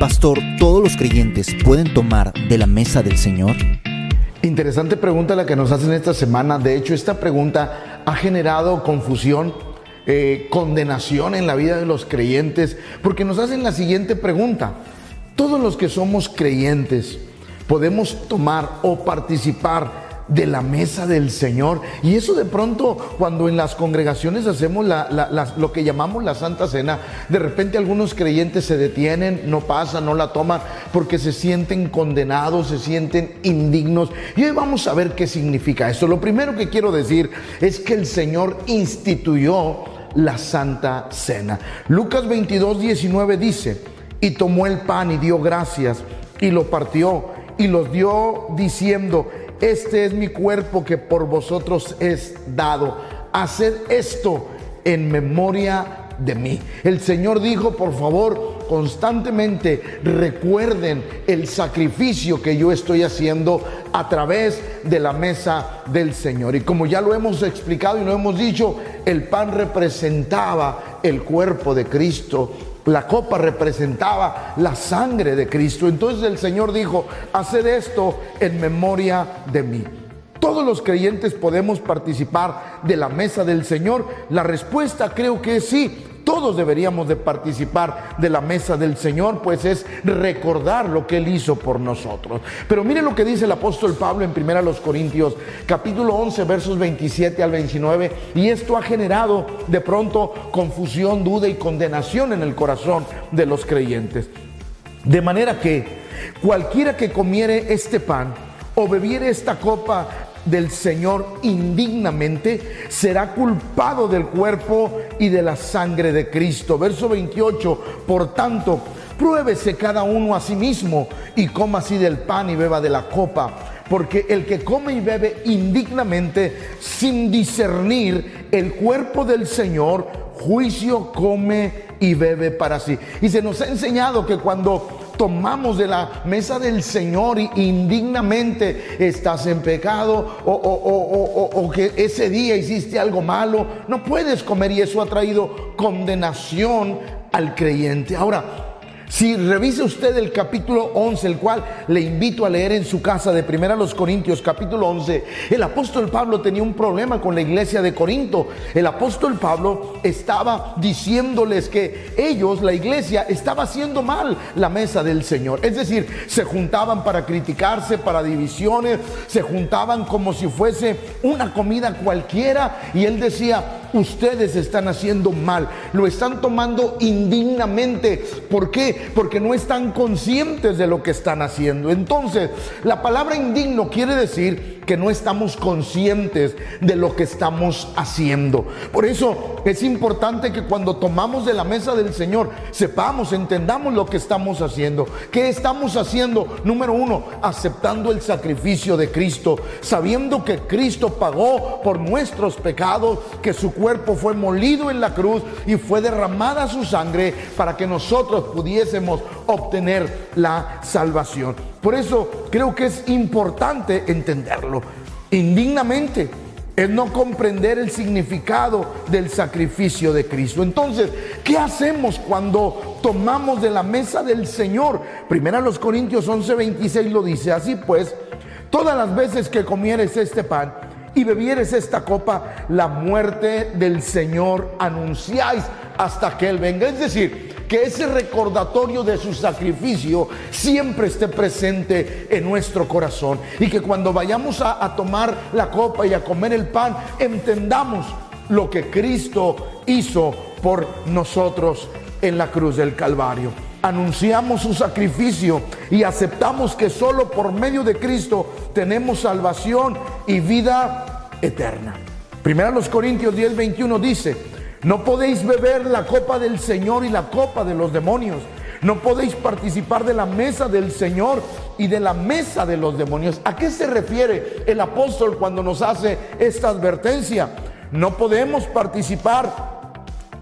Pastor, ¿todos los creyentes pueden tomar de la mesa del Señor? Interesante pregunta la que nos hacen esta semana. De hecho, esta pregunta ha generado confusión, eh, condenación en la vida de los creyentes, porque nos hacen la siguiente pregunta. Todos los que somos creyentes podemos tomar o participar de la mesa del Señor. Y eso de pronto, cuando en las congregaciones hacemos lo que llamamos la Santa Cena, de repente algunos creyentes se detienen, no pasan, no la toman, porque se sienten condenados, se sienten indignos. Y hoy vamos a ver qué significa eso. Lo primero que quiero decir es que el Señor instituyó la Santa Cena. Lucas 22, 19 dice, y tomó el pan y dio gracias y lo partió y los dio diciendo, este es mi cuerpo que por vosotros es dado. Haced esto en memoria de mí. El Señor dijo, por favor, constantemente recuerden el sacrificio que yo estoy haciendo a través de la mesa del Señor. Y como ya lo hemos explicado y lo hemos dicho, el pan representaba el cuerpo de Cristo la copa representaba la sangre de Cristo. Entonces el Señor dijo, haced esto en memoria de mí. ¿Todos los creyentes podemos participar de la mesa del Señor? La respuesta creo que es sí. Todos deberíamos de participar de la mesa del Señor, pues es recordar lo que Él hizo por nosotros. Pero mire lo que dice el apóstol Pablo en 1 Corintios, capítulo 11, versos 27 al 29, y esto ha generado de pronto confusión, duda y condenación en el corazón de los creyentes. De manera que cualquiera que comiere este pan o bebiere esta copa del Señor indignamente, será culpado del cuerpo y de la sangre de Cristo. Verso 28, por tanto, pruébese cada uno a sí mismo y coma así del pan y beba de la copa. Porque el que come y bebe indignamente, sin discernir el cuerpo del Señor, juicio come y bebe para sí. Y se nos ha enseñado que cuando tomamos de la mesa del Señor y indignamente estás en pecado o, o, que ese día hiciste algo malo, no puedes comer y eso ha traído condenación al creyente. Ahora, si revisa usted el capítulo 11, el cual le invito a leer en su casa de Primera los Corintios, capítulo 11, el apóstol Pablo tenía un problema con la iglesia de Corinto. El apóstol Pablo estaba diciéndoles que ellos, la iglesia, estaba haciendo mal la mesa del Señor. Es decir, se juntaban para criticarse, para divisiones, se juntaban como si fuese una comida cualquiera y él decía, ustedes están haciendo mal, lo están tomando indignamente. ¿Por qué? Porque no están conscientes de lo que están haciendo. Entonces, la palabra indigno quiere decir que no estamos conscientes de lo que estamos haciendo. Por eso es importante que cuando tomamos de la mesa del Señor, sepamos, entendamos lo que estamos haciendo. ¿Qué estamos haciendo? Número uno, aceptando el sacrificio de Cristo, sabiendo que Cristo pagó por nuestros pecados, que su cuerpo fue molido en la cruz y fue derramada su sangre para que nosotros pudiésemos obtener la salvación. Por eso creo que es importante entenderlo. Indignamente es no comprender el significado del sacrificio de Cristo. Entonces, ¿qué hacemos cuando tomamos de la mesa del Señor? Primera los Corintios 11:26 lo dice, así pues, todas las veces que comieres este pan y bebieres esta copa, la muerte del Señor anunciáis hasta que Él venga. Es decir, que ese recordatorio de su sacrificio siempre esté presente en nuestro corazón y que cuando vayamos a, tomar la copa y a comer el pan, entendamos lo que Cristo hizo por nosotros en la cruz del Calvario. Anunciamos su sacrificio y aceptamos que solo por medio de Cristo tenemos salvación y vida eterna. Primero los Corintios 10, 21 dice, no podéis beber la copa del Señor y la copa de los demonios. No podéis participar de la mesa del Señor y de la mesa de los demonios. ¿A qué se refiere el apóstol cuando nos hace esta advertencia? No podemos participar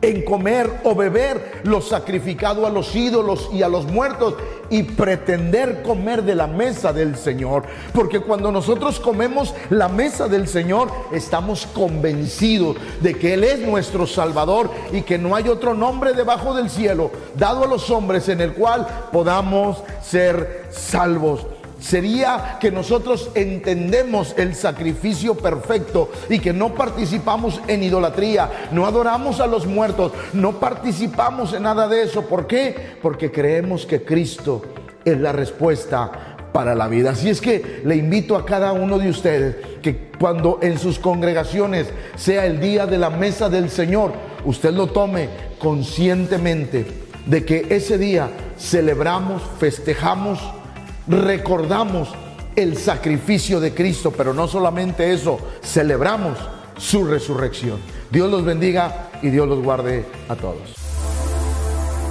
en comer o beber lo sacrificado a los ídolos y a los muertos y pretender comer de la mesa del Señor. Porque cuando nosotros comemos la mesa del Señor, estamos convencidos de que Él es nuestro Salvador y que no hay otro nombre debajo del cielo dado a los hombres en el cual podamos ser salvos sería que nosotros entendemos el sacrificio perfecto y que no participamos en idolatría, no adoramos a los muertos, no participamos en nada de eso. ¿Por qué? Porque creemos que Cristo es la respuesta para la vida. Así es que le invito a cada uno de ustedes que cuando en sus congregaciones sea el día de la mesa del Señor, usted lo tome conscientemente de que ese día celebramos, festejamos, recordamos el sacrificio de Cristo, pero no solamente eso, celebramos su resurrección. Dios los bendiga y Dios los guarde a todos.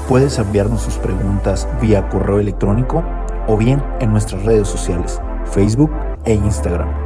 Puedes enviarnos sus preguntas vía correo electrónico o bien en nuestras redes sociales, Facebook e Instagram